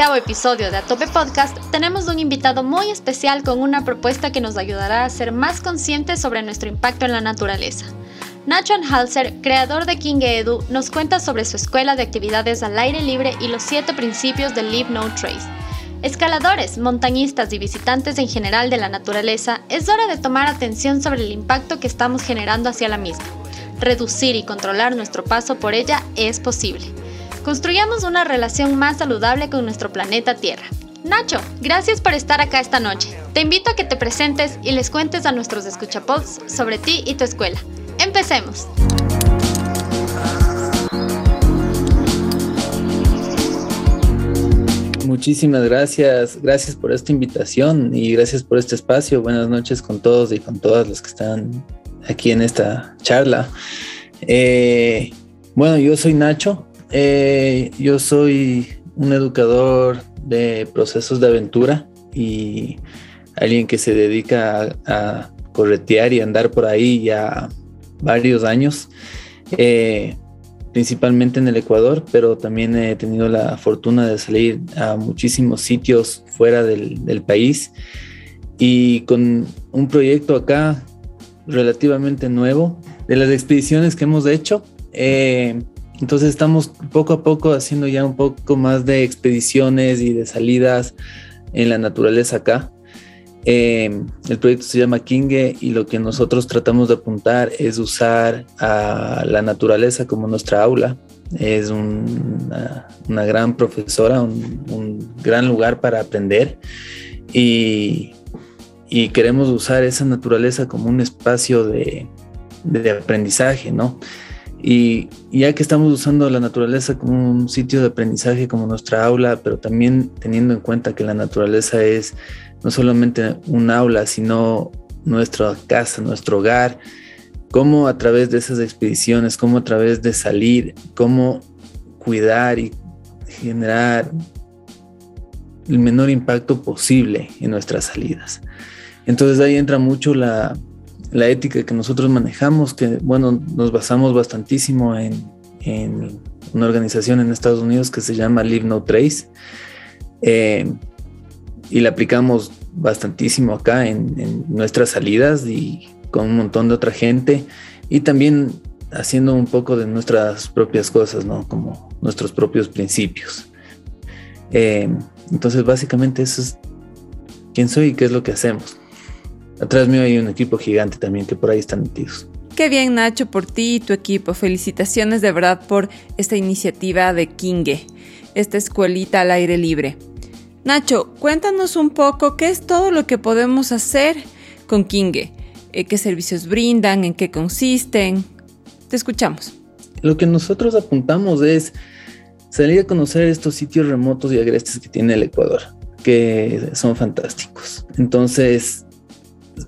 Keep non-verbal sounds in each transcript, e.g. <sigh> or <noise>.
Episodio de Atope Podcast tenemos un invitado muy especial con una propuesta que nos ayudará a ser más conscientes sobre nuestro impacto en la naturaleza. Nacho Halser, creador de King Edu, nos cuenta sobre su escuela de actividades al aire libre y los siete principios del Leave No Trace. Escaladores, montañistas y visitantes en general de la naturaleza, es hora de tomar atención sobre el impacto que estamos generando hacia la misma. Reducir y controlar nuestro paso por ella es posible. Construyamos una relación más saludable con nuestro planeta Tierra. Nacho, gracias por estar acá esta noche. Te invito a que te presentes y les cuentes a nuestros escuchapods sobre ti y tu escuela. Empecemos. Muchísimas gracias, gracias por esta invitación y gracias por este espacio. Buenas noches con todos y con todas los que están aquí en esta charla. Eh, bueno, yo soy Nacho, eh, yo soy un educador de procesos de aventura y alguien que se dedica a, corretear y andar por ahí ya varios años, eh, principalmente en el Ecuador, pero también he tenido la fortuna de salir a muchísimos sitios fuera del, país y con un proyecto acá relativamente nuevo de las expediciones que hemos hecho. Eh, entonces estamos poco a poco haciendo ya un poco más de expediciones y de salidas en la naturaleza acá. Em, el proyecto se llama Kinge y lo que nosotros tratamos de apuntar es usar a la naturaleza como nuestra aula. Es una, gran profesora, un, gran lugar para aprender y, queremos usar esa naturaleza como un espacio de, de aprendizaje, ¿no? Y ya que estamos usando la naturaleza como un sitio de aprendizaje, como nuestra aula, pero también teniendo en cuenta que la naturaleza es no solamente un aula, sino nuestra casa, nuestro hogar, cómo a través de esas expediciones, cómo a través de salir, cómo cuidar y generar el menor impacto posible en nuestras salidas. Entonces ahí entra mucho la, la ética que nosotros manejamos, que bueno, nos basamos bastantísimo en, una organización en Estados Unidos que se llama Live No Trace. Eh, y la aplicamos bastantísimo acá en, nuestras salidas y con un montón de otra gente y también haciendo un poco de nuestras propias cosas, ¿no? Como nuestros propios principios. Eh, entonces, básicamente eso es quién soy y qué es lo que hacemos. Atrás mío hay un equipo gigante también que por ahí están metidos. Qué bien Nacho por ti y tu equipo. Felicitaciones de verdad por esta iniciativa de Kinge, esta escuelita al aire libre. Nacho, cuéntanos un poco qué es todo lo que podemos hacer con Kinge, eh, qué servicios brindan, en qué consisten. Te escuchamos. Lo que nosotros apuntamos es salir a conocer estos sitios remotos y agrestes que tiene el Ecuador, que son fantásticos. Entonces,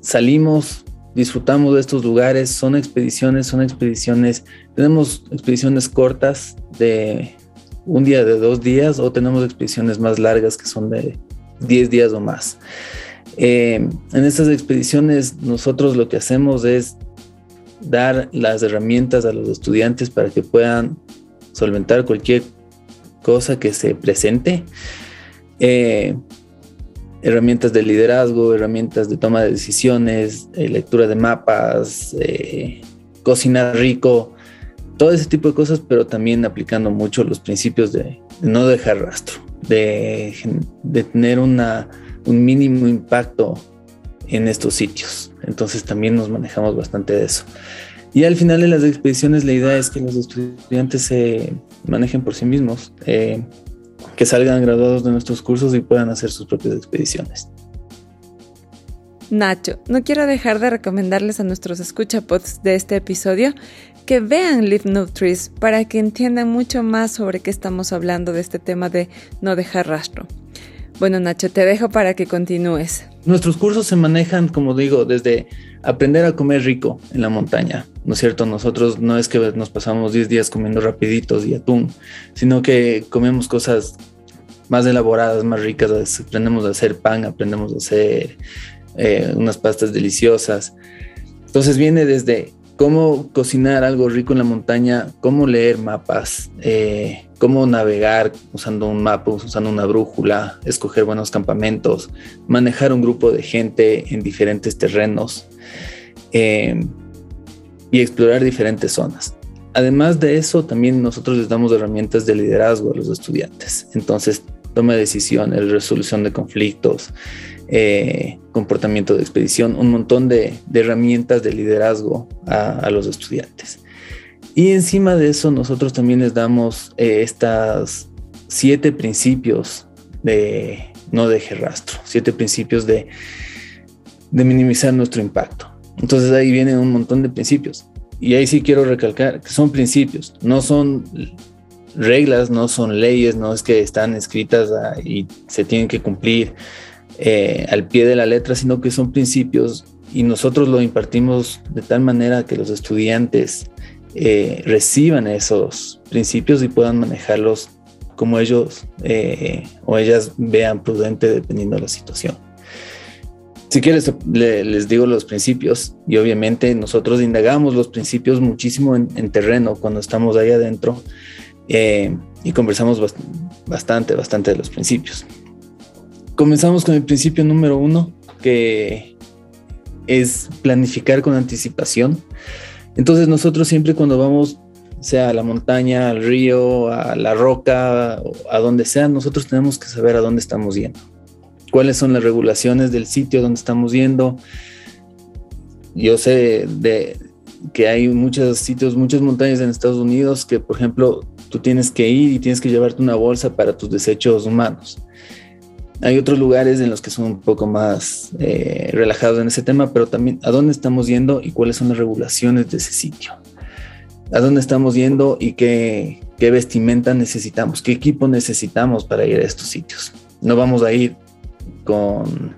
salimos, disfrutamos de estos lugares, son expediciones, son expediciones, tenemos expediciones cortas de un día, de dos días, o tenemos expediciones más largas que son de 10 días o más. Eh, en estas expediciones nosotros lo que hacemos es dar las herramientas a los estudiantes para que puedan solventar cualquier cosa que se presente. Eh, herramientas de liderazgo, herramientas de toma de decisiones, eh, lectura de mapas, eh, cocinar rico, todo ese tipo de cosas, pero también aplicando mucho los principios de, no dejar rastro, de, tener un mínimo impacto en estos sitios. Entonces también nos manejamos bastante de eso. Y al final de las expediciones la idea es que los estudiantes se manejen por sí mismos. Eh, que salgan graduados de nuestros cursos y puedan hacer sus propias expediciones. Nacho, no quiero dejar de recomendarles a nuestros escuchapods de este episodio que vean Live No Trees para que entiendan mucho más sobre qué estamos hablando de este tema de no dejar rastro. Bueno, Nacho, te dejo para que continúes. Nuestros cursos se manejan, como digo, desde aprender a comer rico en la montaña, ¿no es cierto? Nosotros no es que nos pasamos 10 días comiendo rapiditos y atún, sino que comemos cosas más elaboradas, más ricas, aprendemos a hacer pan, aprendemos a hacer eh, unas pastas deliciosas. Entonces viene desde cómo cocinar algo rico en la montaña, cómo leer mapas, eh, cómo navegar usando un mapa, usando una brújula, escoger buenos campamentos, manejar un grupo de gente en diferentes terrenos eh, y explorar diferentes zonas. Además de eso, también nosotros les damos herramientas de liderazgo a los estudiantes. Entonces, toma de decisiones, resolución de conflictos, eh, comportamiento de expedición, un montón de, herramientas de liderazgo a, los estudiantes. Y encima de eso nosotros también les damos eh, estas siete principios de no deje rastro, siete principios de, de minimizar nuestro impacto. Entonces ahí vienen un montón de principios. Y ahí sí quiero recalcar que son principios, no son reglas, no son leyes, no es que están escritas y se tienen que cumplir eh, al pie de la letra, sino que son principios y nosotros lo impartimos de tal manera que los estudiantes eh, reciban esos principios y puedan manejarlos como ellos eh, o ellas vean prudente dependiendo de la situación. Si quieres, les digo los principios y obviamente nosotros indagamos los principios muchísimo en, terreno cuando estamos ahí adentro y conversamos bastante, bastante de los principios. Comenzamos con el principio número uno, que es planificar con anticipación. Entonces nosotros siempre cuando vamos, sea a la montaña, al río, a la roca, a donde sea, nosotros tenemos que saber a dónde estamos yendo. Cuáles son las regulaciones del sitio donde estamos yendo. Yo sé que hay muchos sitios, muchas montañas en Estados Unidos que, por ejemplo, tú tienes que ir y tienes que llevarte una bolsa para tus desechos humanos. Hay otros lugares en los que son un poco más eh, relajados en ese tema, pero también a dónde estamos yendo y cuáles son las regulaciones de ese sitio. A dónde estamos yendo y qué, qué vestimenta necesitamos, qué equipo necesitamos para ir a estos sitios. No vamos a ir con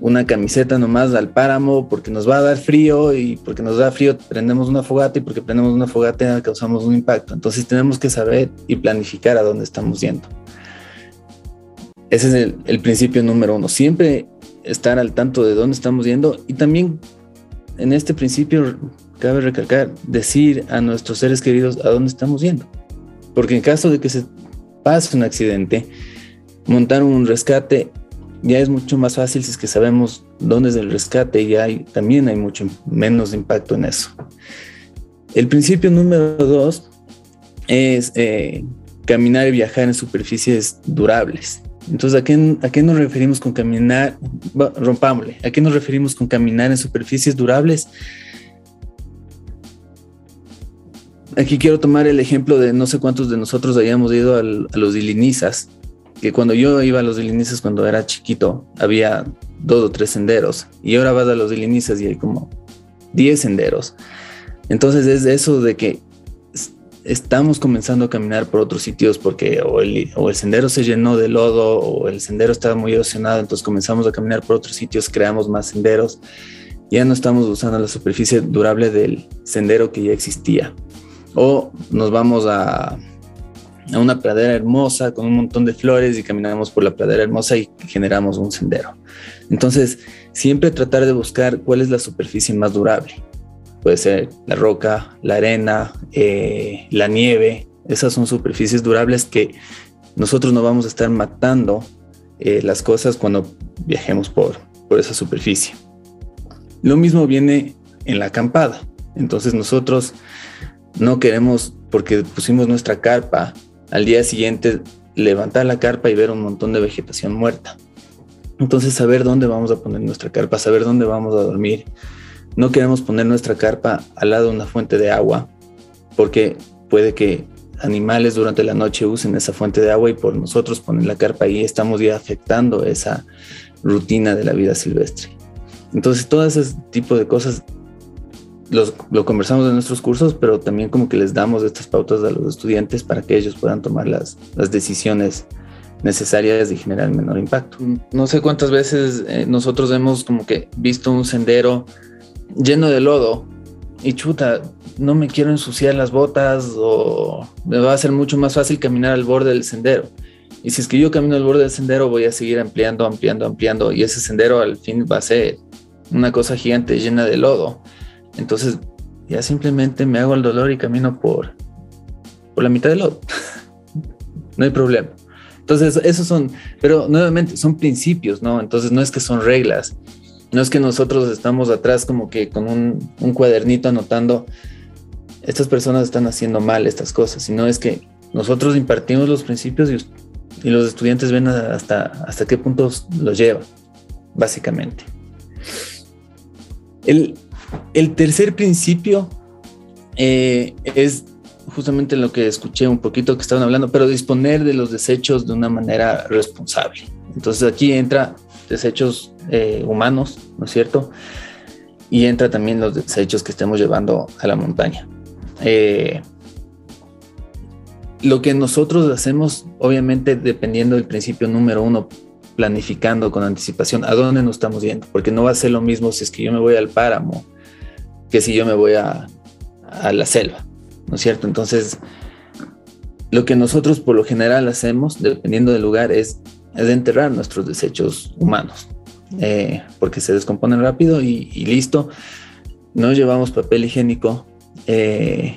una camiseta nomás al páramo porque nos va a dar frío y porque nos da frío prendemos una fogata y porque prendemos una fogata causamos un impacto. Entonces tenemos que saber y planificar a dónde estamos yendo. Ese es el, principio número uno. Siempre estar al tanto de dónde estamos yendo y también en este principio cabe recalcar, decir a nuestros seres queridos a dónde estamos yendo. Porque en caso de que se pase un accidente, montar un rescate ya es mucho más fácil si es que sabemos dónde es el rescate y hay, también hay mucho menos impacto en eso. El principio número dos es eh, caminar y viajar en superficies durables. Entonces, ¿a qué, ¿a qué nos referimos con caminar? rompámosle. ¿A qué nos referimos con caminar en superficies durables? Aquí quiero tomar el ejemplo de no sé cuántos de nosotros hayamos ido a los dilinizas, que cuando yo iba a los dilinizas cuando era chiquito, había dos o tres senderos, y ahora vas a los dilinizas y hay como diez senderos. Entonces es eso de que estamos comenzando a caminar por otros sitios porque o el, o el sendero se llenó de lodo o el sendero estaba muy erosionado, entonces comenzamos a caminar por otros sitios, creamos más senderos. Ya no estamos usando la superficie durable del sendero que ya existía. O nos vamos a, a una pradera hermosa con un montón de flores y caminamos por la pradera hermosa y generamos un sendero. Entonces, siempre tratar de buscar cuál es la superficie más durable puede ser la roca, la arena, eh, la nieve. Esas son superficies durables que nosotros no vamos a estar matando eh, las cosas cuando viajemos por, por esa superficie. Lo mismo viene en la acampada. Entonces nosotros no queremos, porque pusimos nuestra carpa, al día siguiente levantar la carpa y ver un montón de vegetación muerta. Entonces saber dónde vamos a poner nuestra carpa, saber dónde vamos a dormir, no queremos poner nuestra carpa al lado de una fuente de agua porque puede que animales durante la noche usen esa fuente de agua y por nosotros poner la carpa ahí estamos ya afectando esa rutina de la vida silvestre. Entonces, todo ese tipo de cosas los, lo conversamos en nuestros cursos, pero también como que les damos estas pautas a los estudiantes para que ellos puedan tomar las, las decisiones necesarias y generar menor impacto. No sé cuántas veces eh, nosotros hemos como que visto un sendero lleno de lodo y chuta, no me quiero ensuciar las botas o me va a ser mucho más fácil caminar al borde del sendero. Y si es que yo camino al borde del sendero, voy a seguir ampliando, ampliando, ampliando. Y ese sendero al fin va a ser una cosa gigante llena de lodo. Entonces ya simplemente me hago el dolor y camino por, por la mitad del lodo. <laughs> no hay problema. Entonces, esos son, pero nuevamente son principios, ¿no? Entonces no es que son reglas. No es que nosotros estamos atrás como que con un, cuadernito anotando, estas personas están haciendo mal estas cosas, sino es que nosotros impartimos los principios y, y los estudiantes ven hasta, hasta qué puntos los lleva, básicamente. El, el tercer principio eh, es justamente lo que escuché un poquito que estaban hablando, pero disponer de los desechos de una manera responsable. Entonces aquí entra desechos eh, humanos, ¿no es cierto? Y entra también los desechos que estemos llevando a la montaña. Eh, lo que nosotros hacemos, obviamente, dependiendo del principio número uno, planificando con anticipación a dónde nos estamos yendo, porque no va a ser lo mismo si es que yo me voy al páramo que si yo me voy a, la selva, ¿no es cierto? Entonces, lo que nosotros por lo general hacemos, dependiendo del lugar, es, es enterrar nuestros desechos humanos, eh, porque se descomponen rápido y, listo. No llevamos papel higiénico, eh,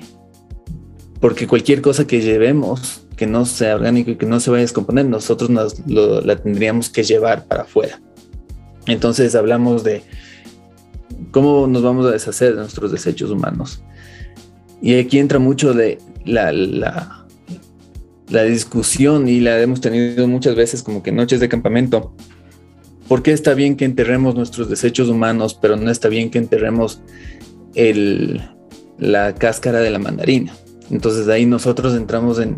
porque cualquier cosa que llevemos que no sea orgánico y que no se vaya a descomponer, nosotros nos, la tendríamos que llevar para afuera. Entonces hablamos de cómo nos vamos a deshacer de nuestros desechos humanos. Y aquí entra mucho de la, la, la discusión y la hemos tenido muchas veces como que noches de campamento. ¿Por qué está bien que enterremos nuestros desechos humanos, pero no está bien que enterremos la cáscara de la mandarina? Entonces ahí nosotros entramos en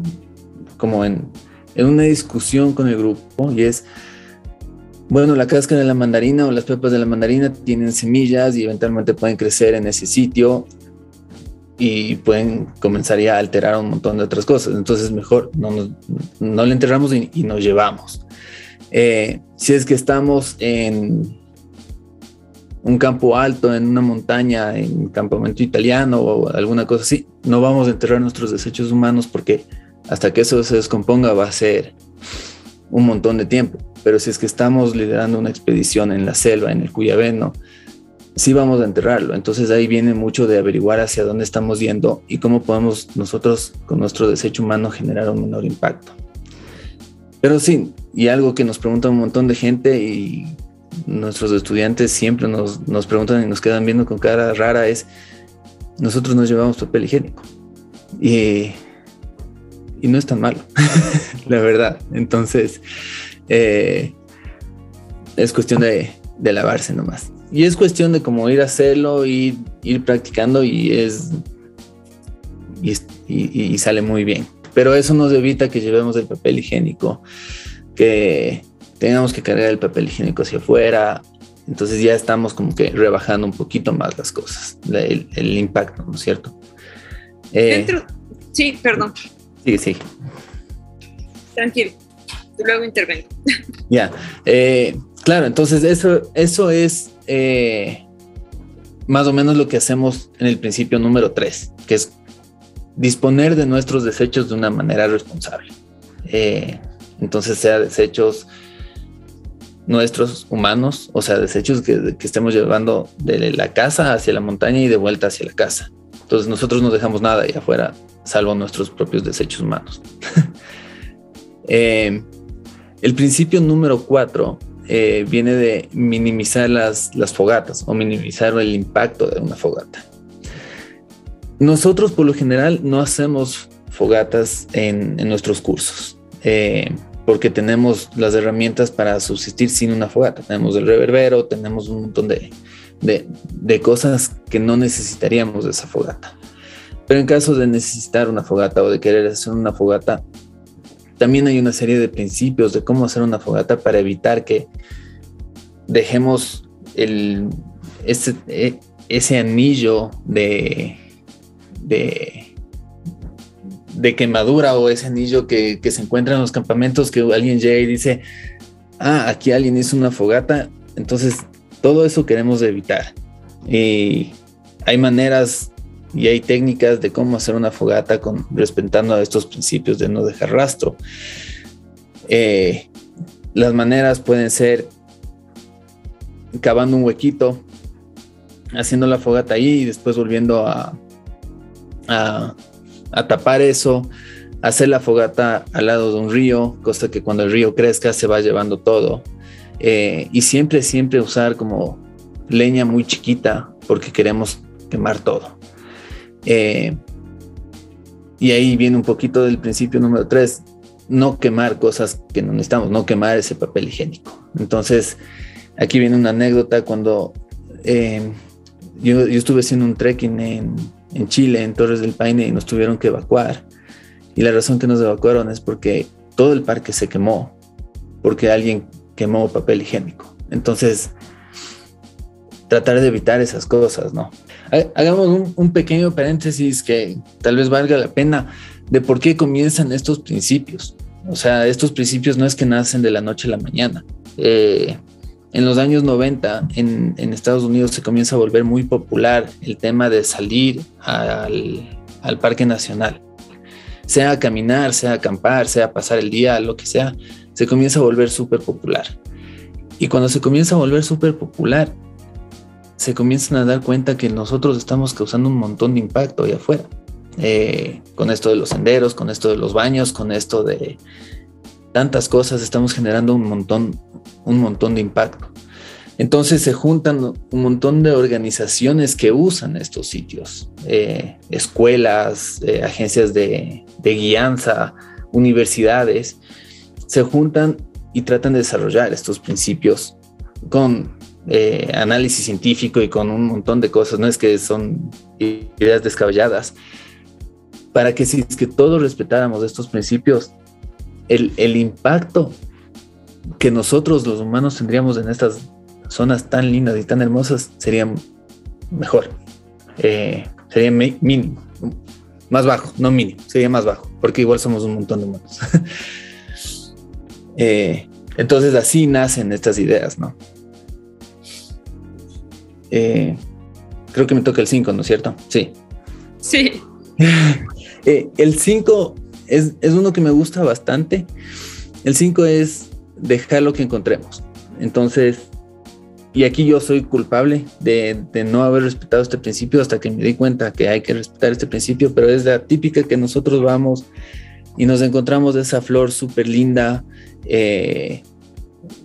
como en, en una discusión con el grupo y es, bueno, la cáscara de la mandarina o las pepas de la mandarina tienen semillas y eventualmente pueden crecer en ese sitio y pueden comenzar ya a alterar un montón de otras cosas. Entonces mejor no, nos, no le enterramos y, nos llevamos. Eh, si es que estamos en un campo alto, en una montaña, en campamento italiano o alguna cosa así, no vamos a enterrar nuestros desechos humanos porque hasta que eso se descomponga va a ser un montón de tiempo. Pero si es que estamos liderando una expedición en la selva, en el Cuyabeno, sí vamos a enterrarlo. Entonces ahí viene mucho de averiguar hacia dónde estamos yendo y cómo podemos nosotros con nuestro desecho humano generar un menor impacto. Pero sí, y algo que nos pregunta un montón de gente y nuestros estudiantes siempre nos, nos preguntan y nos quedan viendo con cara rara es, nosotros nos llevamos papel higiénico. Y, y no es tan malo, <laughs> la verdad. Entonces, eh, es cuestión de, lavarse nomás. Y es cuestión de como ir a hacerlo, y ir practicando y es y, sale muy bien. Pero eso nos evita que llevemos el papel higiénico, que tengamos que cargar el papel higiénico hacia afuera. Entonces ya estamos como que rebajando un poquito más las cosas, el, impacto, ¿no es cierto? Eh, sí, perdón. Sí, sí. Tranquilo luego intervengo. <laughs> Ya, eh, claro, entonces eso, eso es eh, más o menos lo que hacemos en el principio número 3, que es disponer de nuestros desechos de una manera responsable. Eh, entonces, sea desechos nuestros humanos, o sea, desechos que, que, estemos llevando de la casa hacia la montaña y de vuelta hacia la casa. Entonces, nosotros no dejamos nada ahí afuera, salvo nuestros propios desechos humanos. <laughs> eh, el principio número cuatro eh, viene de minimizar las, las fogatas o minimizar el impacto de una fogata. Nosotros por lo general no hacemos fogatas en, nuestros cursos eh, porque tenemos las herramientas para subsistir sin una fogata. Tenemos el reverbero, tenemos un montón de, de cosas que no necesitaríamos de esa fogata. Pero en caso de necesitar una fogata o de querer hacer una fogata, también hay una serie de principios de cómo hacer una fogata para evitar que dejemos el ese, e, ese anillo de, de, de, quemadura o ese anillo que, que se encuentra en los campamentos que alguien llega y dice, ah, aquí alguien hizo una fogata, entonces todo eso queremos evitar. Y hay maneras y hay técnicas de cómo hacer una fogata con, respetando estos principios de no dejar rastro. Eh, las maneras pueden ser cavando un huequito, haciendo la fogata ahí y después volviendo a, tapar eso, hacer la fogata al lado de un río, cosa que cuando el río crezca se va llevando todo. Eh, y siempre, siempre usar como leña muy chiquita porque queremos quemar todo. Eh, y ahí viene un poquito del principio número tres, no quemar cosas que no necesitamos, no quemar ese papel higiénico. Entonces, aquí viene una anécdota cuando eh, yo, estuve haciendo un trekking en, en, Chile, en Torres del Paine, y nos tuvieron que evacuar. Y la razón que nos evacuaron es porque todo el parque se quemó, porque alguien quemó papel higiénico. Entonces, tratar de evitar esas cosas, ¿no? Hagamos un, pequeño paréntesis que tal vez valga la pena de por qué comienzan estos principios. O sea, estos principios no es que nacen de la noche a la mañana. Eh, en los años 90 en, Estados Unidos se comienza a volver muy popular el tema de salir al, al Parque Nacional. Sea caminar, sea acampar, sea pasar el día, lo que sea, se comienza a volver súper popular. Y cuando se comienza a volver súper popular, se comienzan a dar cuenta que nosotros estamos causando un montón de impacto allá afuera. Eh, con esto de los senderos, con esto de los baños, con esto de tantas cosas, estamos generando un montón, un montón de impacto. Entonces se juntan un montón de organizaciones que usan estos sitios, eh, escuelas, eh, agencias de, de guianza, universidades, se juntan y tratan de desarrollar estos principios con eh, análisis científico y con un montón de cosas, no es que son ideas descabelladas, para que si es que todos respetáramos estos principios, el, el impacto que nosotros los humanos tendríamos en estas zonas tan lindas y tan hermosas sería mejor, eh, sería mínimo, más bajo, no mínimo, sería más bajo, porque igual somos un montón de humanos. <laughs> eh, entonces así nacen estas ideas, ¿no? Eh, creo que me toca el 5, ¿no es cierto? Sí. Sí. <laughs> El 5 es, uno que me gusta bastante. El 5 es dejar lo que encontremos. Entonces, y aquí yo soy culpable de, no haber respetado este principio hasta que me di cuenta que hay que respetar este principio, pero es la típica que nosotros vamos y nos encontramos esa flor súper linda, eh,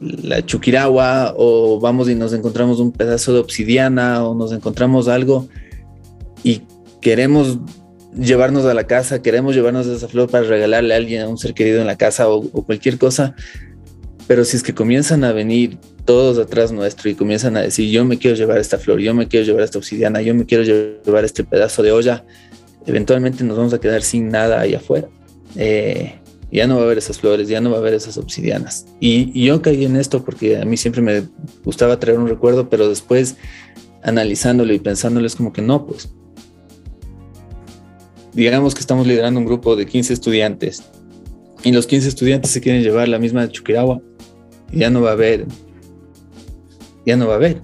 la Chukirawa o vamos y nos encontramos un pedazo de obsidiana o nos encontramos algo y queremos llevarnos a la casa, queremos llevarnos esa flor para regalarle a alguien, a un ser querido en la casa o, cualquier cosa, pero si es que comienzan a venir todos atrás nuestro y comienzan a decir yo me quiero llevar esta flor, yo me quiero llevar esta obsidiana, yo me quiero llevar este pedazo de olla, eventualmente nos vamos a quedar sin nada ahí afuera. Eh, ya no va a haber esas flores, ya no va a haber esas obsidianas. Y, yo caí en esto porque a mí siempre me gustaba traer un recuerdo, pero después analizándolo y pensándolo es como que no, pues. Digamos que estamos liderando un grupo de 15 estudiantes y los 15 estudiantes se quieren llevar la misma de Chukirawa. Y ya no va a haber, ya no va a haber.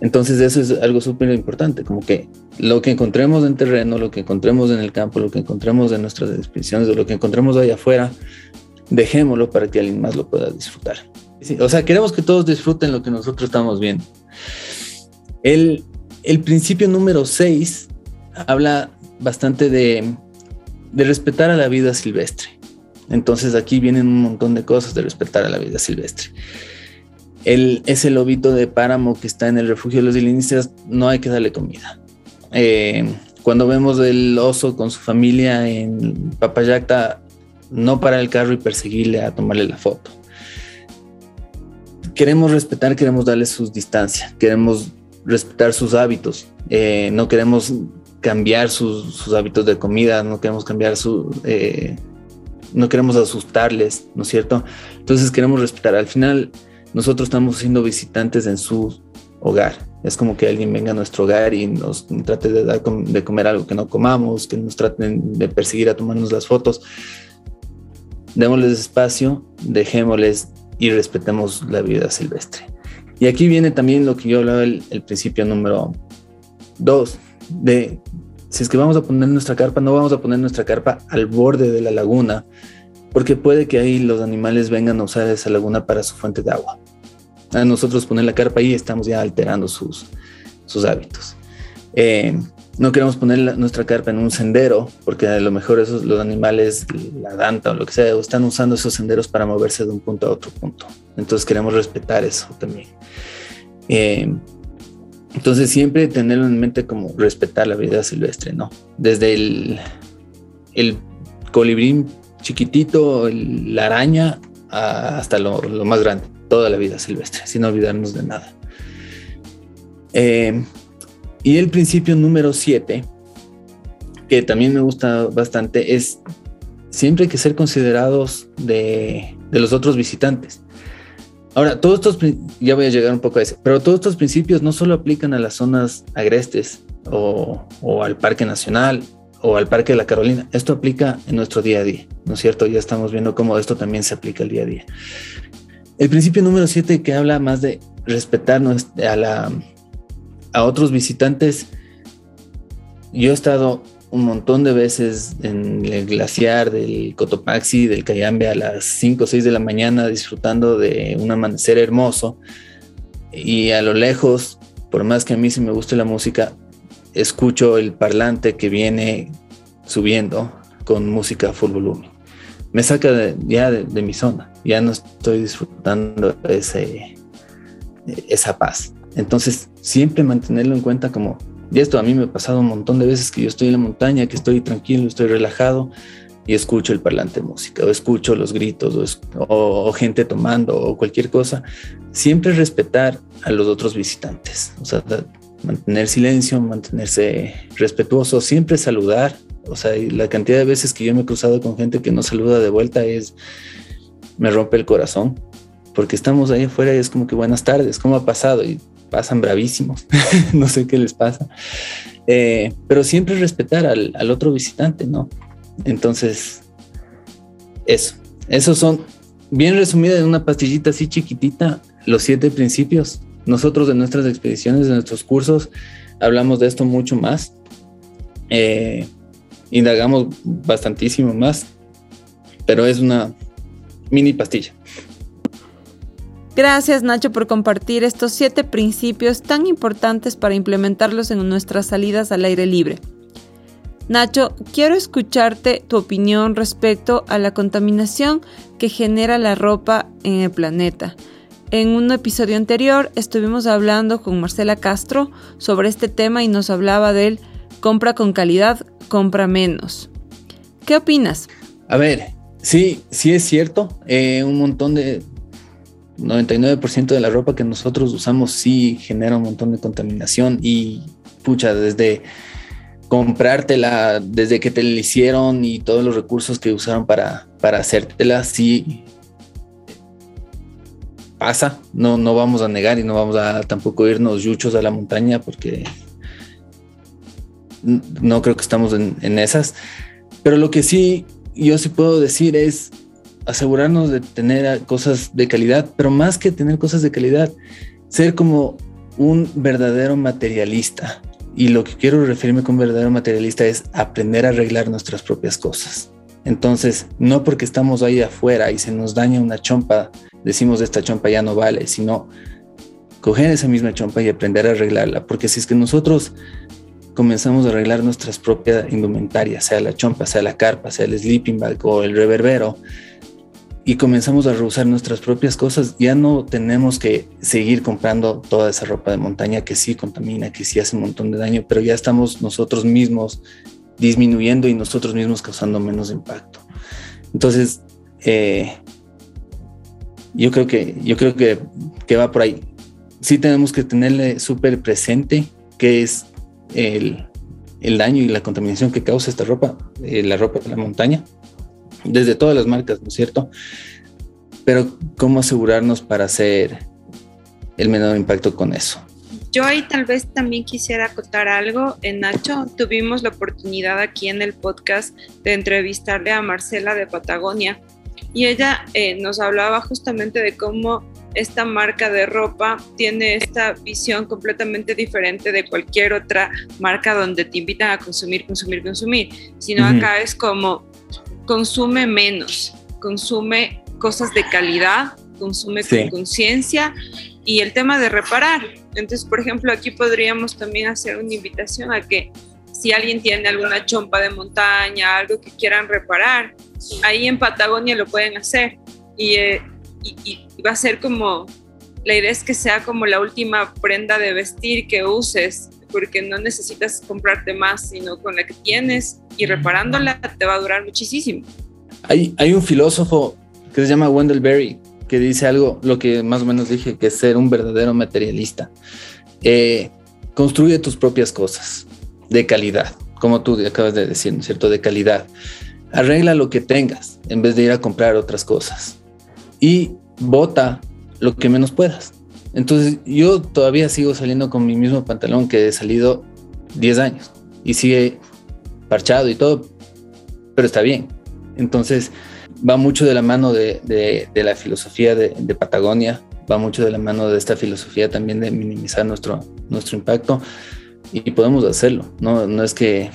Entonces eso es algo súper importante, como que lo que encontremos en terreno, lo que encontremos en el campo, lo que encontremos en nuestras exposiciones, lo que encontremos ahí afuera, dejémoslo para que alguien más lo pueda disfrutar. o sea, queremos que todos disfruten lo que nosotros estamos viendo. El, el principio número 6 habla bastante de, de respetar a la vida silvestre. Entonces aquí vienen un montón de cosas de respetar a la vida silvestre el, ese lobito de páramo que está en el refugio de los dilinistas, no hay que darle comida. Eh, cuando vemos el oso con su familia en Papayacta, no parar el carro y perseguirle a tomarle la foto. Queremos respetar, queremos darle sus distancias, queremos respetar sus hábitos, eh, no queremos cambiar sus, hábitos de comida, no queremos cambiar su... Eh, no queremos asustarles, ¿no es cierto? Entonces queremos respetar. Al final, nosotros estamos siendo visitantes en su hogar. Es como que alguien venga a nuestro hogar y nos trate de dar de comer algo que no comamos, que nos traten de perseguir a tomarnos las fotos. Démosles espacio, dejémosles y respetemos la vida silvestre. Y aquí viene también lo que yo hablaba el, el principio número dos, de si es que vamos a poner nuestra carpa, no vamos a poner nuestra carpa al borde de la laguna, porque puede que ahí los animales vengan a usar esa laguna para su fuente de agua. A nosotros poner la carpa ahí estamos ya alterando sus, sus hábitos. Eh, no queremos poner nuestra carpa en un sendero, porque a lo mejor esos, los animales, la danta o lo que sea, están usando esos senderos para moverse de un punto a otro punto. Entonces queremos respetar eso también. Eh, entonces siempre tenerlo en mente como respetar la vida silvestre, ¿no? Desde el, el colibrín chiquitito, la araña, hasta lo, más grande, toda la vida silvestre, sin olvidarnos de nada. Eh, y el principio número 7, que también me gusta bastante, es siempre que ser considerados de, de los otros visitantes. Ahora, todos estos, ya voy a llegar un poco a ese, pero todos estos principios no solo aplican a las zonas agrestes o, al Parque Nacional o al Parque de la Carolina, esto aplica en nuestro día a día, ¿no es cierto? Ya estamos viendo cómo esto también se aplica el día a día. El principio número 7 que habla más de respetar a, a otros visitantes, yo he estado un montón de veces en el glaciar del Cotopaxi, del Cayambe a las 5 o 6 de la mañana disfrutando de un amanecer hermoso y a lo lejos, por más que a mí sí me guste la música, escucho el parlante que viene subiendo con música full volumen. Me saca ya de, mi zona, ya no estoy disfrutando ese, esa paz. Entonces, siempre mantenerlo en cuenta como y esto a mí me ha pasado un montón de veces que yo estoy en la montaña, que estoy tranquilo, estoy relajado y escucho el parlante de música o escucho los gritos o, gente tomando o cualquier cosa. Siempre respetar a los otros visitantes, o sea, mantener silencio, mantenerse respetuoso, siempre saludar. O sea, la cantidad de veces que yo me he cruzado con gente que no saluda de vuelta es, me rompe el corazón, porque estamos ahí afuera y es como que buenas tardes, ¿cómo ha pasado? Y pasan bravísimos, <laughs> no sé qué les pasa, eh, pero siempre respetar al, al, otro visitante, ¿no? Entonces, eso, esos son, bien resumida en una pastillita así chiquitita, los siete principios. Nosotros de nuestras expediciones, de nuestros cursos, hablamos de esto mucho más, eh, indagamos bastantísimo más, pero es una mini pastilla. Gracias Nacho por compartir estos siete principios tan importantes para implementarlos en nuestras salidas al aire libre. Nacho, quiero escucharte tu opinión respecto a la contaminación que genera la ropa en el planeta. En un episodio anterior estuvimos hablando con Marcela Castro sobre este tema y nos hablaba del compra con calidad, compra menos. ¿Qué opinas? A ver, sí, sí es cierto. Eh, un montón de, 99% de la ropa que nosotros usamos sí genera un montón de contaminación y pucha, desde comprártela, desde que te la hicieron y todos los recursos que usaron para, para hacértela, sí pasa, no, no vamos a negar y no vamos a tampoco irnos yuchos a la montaña porque no creo que estamos en, en esas, pero lo que sí yo sí puedo decir es asegurarnos de tener cosas de calidad, pero más que tener cosas de calidad, ser como un verdadero materialista. Y lo que quiero referirme con verdadero materialista es aprender a arreglar nuestras propias cosas. Entonces, no porque estamos ahí afuera y se nos daña una chompa, decimos esta chompa ya no vale, sino coger esa misma chompa y aprender a arreglarla. Porque si es que nosotros comenzamos a arreglar nuestras propias indumentarias, sea la chompa, sea la carpa, sea el sleeping bag o el reverbero, y comenzamos a reusar nuestras propias cosas, ya no tenemos que seguir comprando toda esa ropa de montaña que sí contamina, que sí hace un montón de daño, pero ya estamos nosotros mismos disminuyendo y nosotros mismos causando menos impacto. Entonces, eh, yo creo que, yo creo que, que, va por ahí. Sí tenemos que tenerle súper presente qué es el, el, daño y la contaminación que causa esta ropa, eh, la ropa de la montaña, desde todas las marcas, ¿no es cierto? Pero ¿cómo asegurarnos para hacer el menor impacto con eso? yo ahí tal vez también quisiera acotar algo. En Nacho tuvimos la oportunidad aquí en el podcast de entrevistarle a Marcela de Patagonia y ella eh, nos hablaba justamente de cómo esta marca de ropa tiene esta visión completamente diferente de cualquier otra marca donde te invitan a consumir, consumir, consumir, sino acá es como consume menos, consume cosas de calidad, consume con conciencia y el tema de reparar. Entonces, por ejemplo, aquí podríamos también hacer una invitación a que si alguien tiene alguna chompa de montaña, algo que quieran reparar, ahí en Patagonia lo pueden hacer. Y, eh, y, va a ser como, la idea es que sea como la última prenda de vestir que uses, porque no necesitas comprarte más, sino con la que tienes y reparándola te va a durar muchísimo. Hay, hay un filósofo que se llama Wendell Berry que dice algo, lo que más o menos dije, que es ser un verdadero materialista. Eh, construye tus propias cosas de calidad, como tú acabas de decir, ¿no es cierto? De calidad. Arregla lo que tengas en vez de ir a comprar otras cosas. Y bota lo que menos puedas. Entonces yo todavía sigo saliendo con mi mismo pantalón que he salido 10 años y sigue parchado y todo, pero está bien. Entonces va mucho de la mano de, la filosofía de, Patagonia, va mucho de la mano de esta filosofía también de minimizar nuestro, nuestro impacto y podemos hacerlo, no, no es que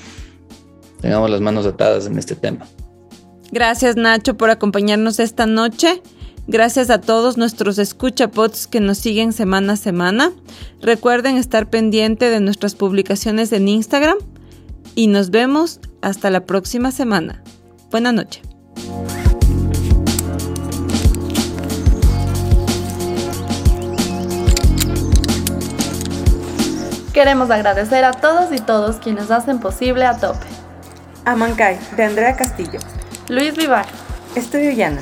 tengamos las manos atadas en este tema. Gracias Nacho por acompañarnos esta noche. Gracias a todos nuestros escuchapots que nos siguen semana a semana. Recuerden estar pendiente de nuestras publicaciones en Instagram y nos vemos hasta la próxima semana. Buenas noches. Queremos agradecer a todos y todos quienes hacen posible a Tope. Amancay, de Andrea Castillo. Luis Vivar. Estudio Llana.